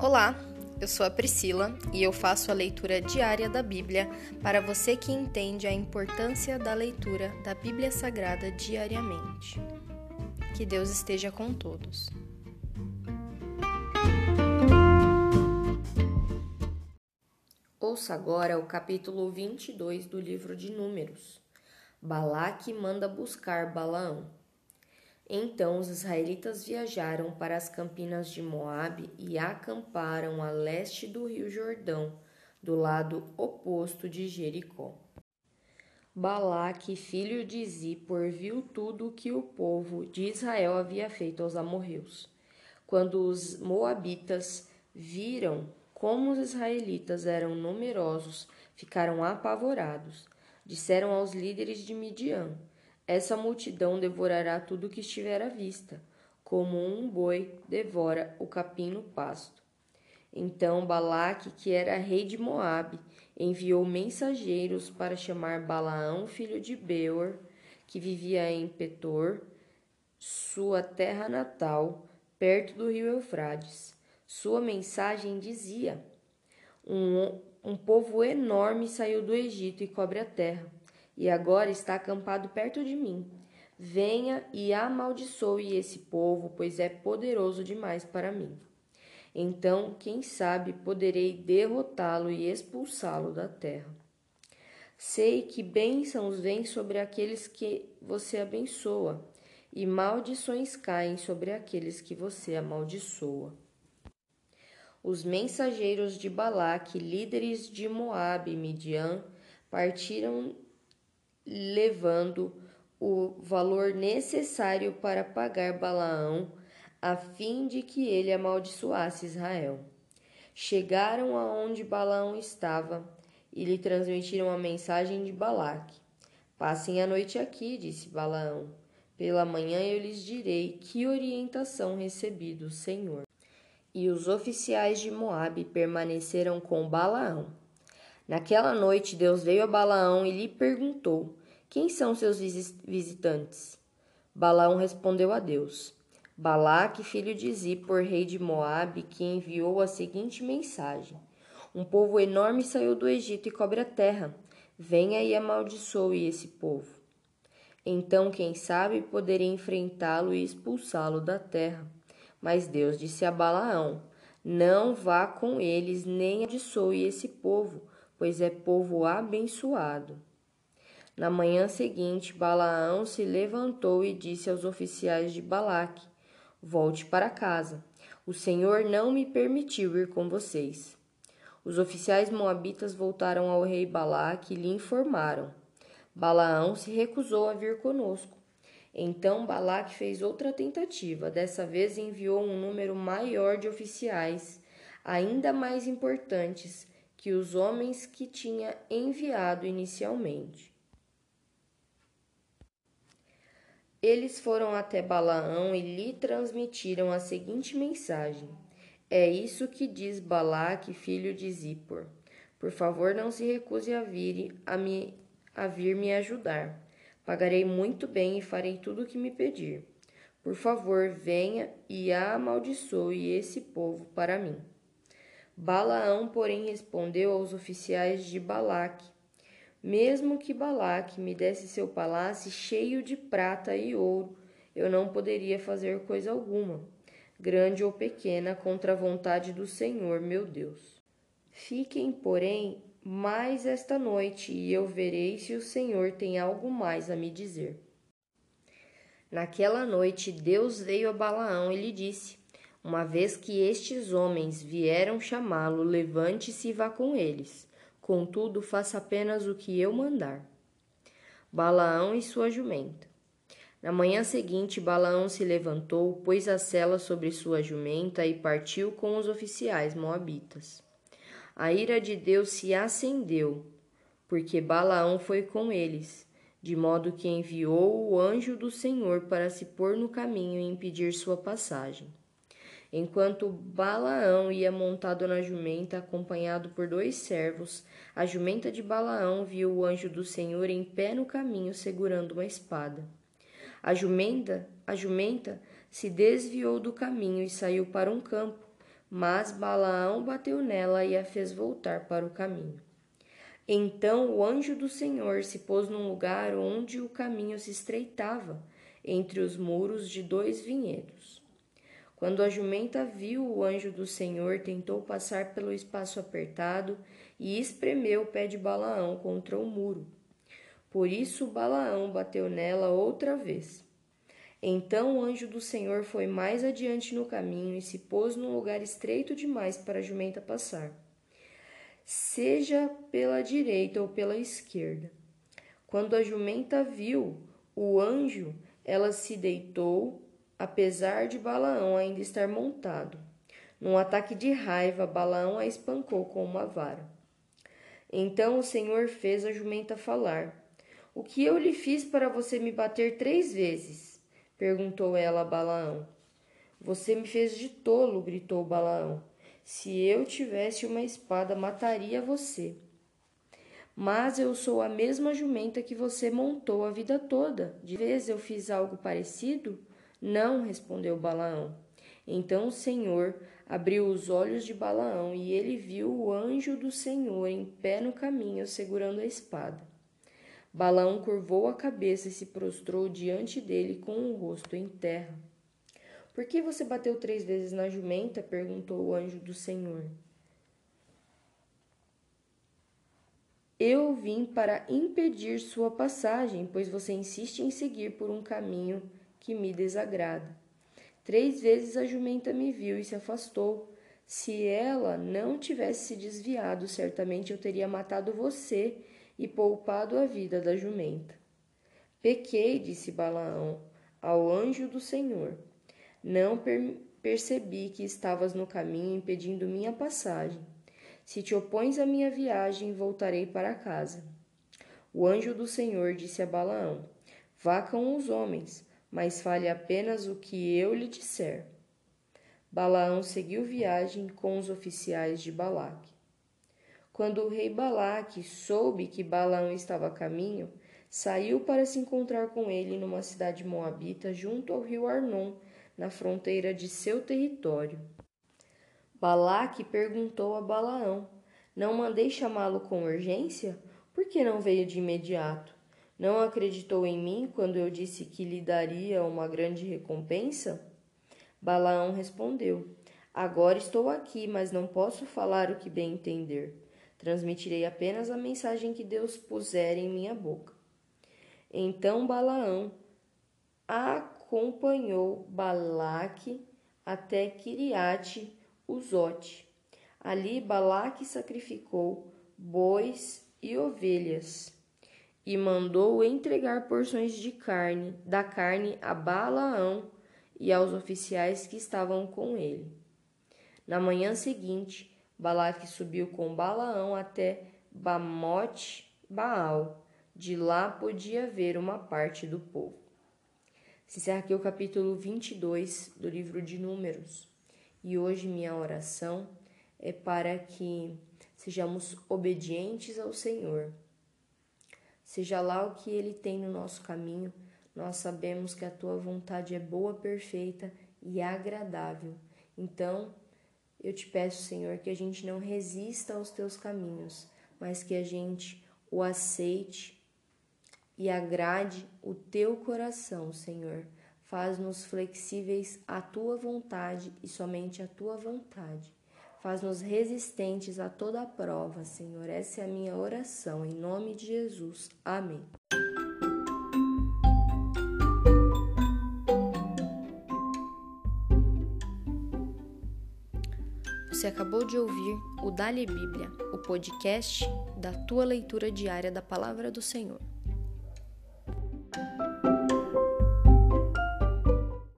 Olá, eu sou a Priscila e eu faço a leitura diária da Bíblia para você que entende a importância da leitura da Bíblia Sagrada diariamente. Que Deus esteja com todos. Ouça agora o capítulo 22 do livro de Números. Balaque manda buscar Balaão. Então os israelitas viajaram para as campinas de Moabe e acamparam a leste do rio Jordão, do lado oposto de Jericó. Balaque, filho de Zippor, viu tudo o que o povo de Israel havia feito aos amorreus. Quando os moabitas viram como os israelitas eram numerosos, ficaram apavorados. Disseram aos líderes de Midian: essa multidão devorará tudo que estiver à vista, como um boi devora o capim no pasto. Então Balaque, que era rei de Moabe, enviou mensageiros para chamar Balaão, filho de Beor, que vivia em Petor, sua terra natal, perto do rio Eufrates. Sua mensagem dizia: um, um povo enorme saiu do Egito e cobre a terra e agora está acampado perto de mim. Venha e amaldiçoe esse povo, pois é poderoso demais para mim. Então, quem sabe, poderei derrotá-lo e expulsá-lo da terra. Sei que bênçãos vêm sobre aqueles que você abençoa, e maldições caem sobre aqueles que você amaldiçoa. Os mensageiros de Balaque, líderes de Moabe e Midian, partiram levando o valor necessário para pagar Balaão, a fim de que ele amaldiçoasse Israel. Chegaram aonde Balaão estava e lhe transmitiram a mensagem de Balaque. Passem a noite aqui, disse Balaão. Pela manhã eu lhes direi que orientação recebi do Senhor. E os oficiais de Moabe permaneceram com Balaão. Naquela noite Deus veio a Balaão e lhe perguntou: quem são seus visitantes? Balaão respondeu a Deus: Balaque, filho de Zippor, rei de Moabe, que enviou a seguinte mensagem: Um povo enorme saiu do Egito e cobre a terra. Venha e amaldiçoe esse povo. Então, quem sabe, poderia enfrentá-lo e expulsá-lo da terra. Mas Deus disse a Balaão: Não vá com eles, nem amaldiçoe esse povo, pois é povo abençoado. Na manhã seguinte, Balaão se levantou e disse aos oficiais de Balaque: Volte para casa. O Senhor não me permitiu ir com vocês. Os oficiais moabitas voltaram ao rei Balaque e lhe informaram: Balaão se recusou a vir conosco. Então Balaque fez outra tentativa. Dessa vez enviou um número maior de oficiais, ainda mais importantes que os homens que tinha enviado inicialmente. Eles foram até Balaão e lhe transmitiram a seguinte mensagem: É isso que diz Balaque, filho de Zippor. Por favor, não se recuse a vir, a, me, a vir me ajudar. Pagarei muito bem e farei tudo o que me pedir. Por favor, venha e amaldiçoe esse povo para mim. Balaão, porém, respondeu aos oficiais de Balaque mesmo que Balaque me desse seu palácio cheio de prata e ouro, eu não poderia fazer coisa alguma, grande ou pequena, contra a vontade do Senhor, meu Deus. Fiquem, porém, mais esta noite, e eu verei se o Senhor tem algo mais a me dizer. Naquela noite, Deus veio a Balaão e lhe disse: Uma vez que estes homens vieram chamá-lo, levante-se e vá com eles. Contudo, faça apenas o que eu mandar. Balaão e sua jumenta. Na manhã seguinte, Balaão se levantou, pôs a sela sobre sua jumenta e partiu com os oficiais moabitas. A ira de Deus se acendeu, porque Balaão foi com eles, de modo que enviou o anjo do Senhor para se pôr no caminho e impedir sua passagem. Enquanto Balaão ia montado na jumenta, acompanhado por dois servos, a jumenta de Balaão viu o anjo do Senhor em pé no caminho, segurando uma espada. A jumenta, a jumenta se desviou do caminho e saiu para um campo, Mas Balaão bateu nela e a fez voltar para o caminho. Então o anjo do Senhor se pôs num lugar onde o caminho se estreitava, entre os muros de dois vinhedos. Quando a jumenta viu o anjo do Senhor, tentou passar pelo espaço apertado e espremeu o pé de Balaão contra o muro. Por isso Balaão bateu nela outra vez. Então o anjo do Senhor foi mais adiante no caminho e se pôs num lugar estreito demais para a jumenta passar, seja pela direita ou pela esquerda. Quando a jumenta viu o anjo, ela se deitou, apesar de Balaão ainda estar montado. Num ataque de raiva, Balaão a espancou com uma vara. Então o Senhor fez a jumenta falar. O que eu lhe fiz para você me bater três vezes? perguntou ela a Balaão. Você me fez de tolo, gritou Balaão. Se eu tivesse uma espada, mataria você. Mas eu sou a mesma jumenta que você montou a vida toda. De vez eu fiz algo parecido? Não, respondeu Balaão. Então o Senhor abriu os olhos de Balaão e ele viu o anjo do Senhor em pé no caminho, segurando a espada. Balaão curvou a cabeça e se prostrou diante dele com o rosto em terra. Por que você bateu três vezes na jumenta? perguntou o anjo do Senhor. Eu vim para impedir sua passagem, pois você insiste em seguir por um caminho que me desagrada. Três vezes a jumenta me viu e se afastou. Se ela não tivesse se desviado, certamente eu teria matado você e poupado a vida da jumenta. Pequei, disse Balaão, ao anjo do Senhor. Não per percebi que estavas no caminho impedindo minha passagem. Se te opões à minha viagem, voltarei para casa. O anjo do Senhor disse a Balaão: Vá com os homens, mas fale apenas o que eu lhe disser. Balaão seguiu viagem com os oficiais de Balaque. Quando o rei Balaque soube que Balaão estava a caminho, saiu para se encontrar com ele numa cidade moabita junto ao rio Arnon, na fronteira de seu território. Balaque perguntou a Balaão: Não mandei chamá-lo com urgência? Por que não veio de imediato? Não acreditou em mim quando eu disse que lhe daria uma grande recompensa? Balaão respondeu: Agora estou aqui, mas não posso falar o que bem entender. Transmitirei apenas a mensagem que Deus puser em minha boca. Então Balaão acompanhou Balaque até Kiriate Uzote. Ali Balaque sacrificou bois e ovelhas e mandou entregar porções de carne, da carne a Balaão e aos oficiais que estavam com ele. Na manhã seguinte, Balaque subiu com Balaão até Bamote Baal. De lá podia ver uma parte do povo. Se encerra aqui o capítulo 22 do livro de Números. E hoje minha oração é para que sejamos obedientes ao Senhor. Seja lá o que Ele tem no nosso caminho, nós sabemos que a tua vontade é boa, perfeita e agradável. Então, eu te peço, Senhor, que a gente não resista aos teus caminhos, mas que a gente o aceite e agrade o teu coração, Senhor. Faz-nos flexíveis à tua vontade e somente à tua vontade. Faz-nos resistentes a toda prova, Senhor. Essa é a minha oração, em nome de Jesus. Amém. Você acabou de ouvir o Dali Bíblia, o podcast da tua leitura diária da palavra do Senhor.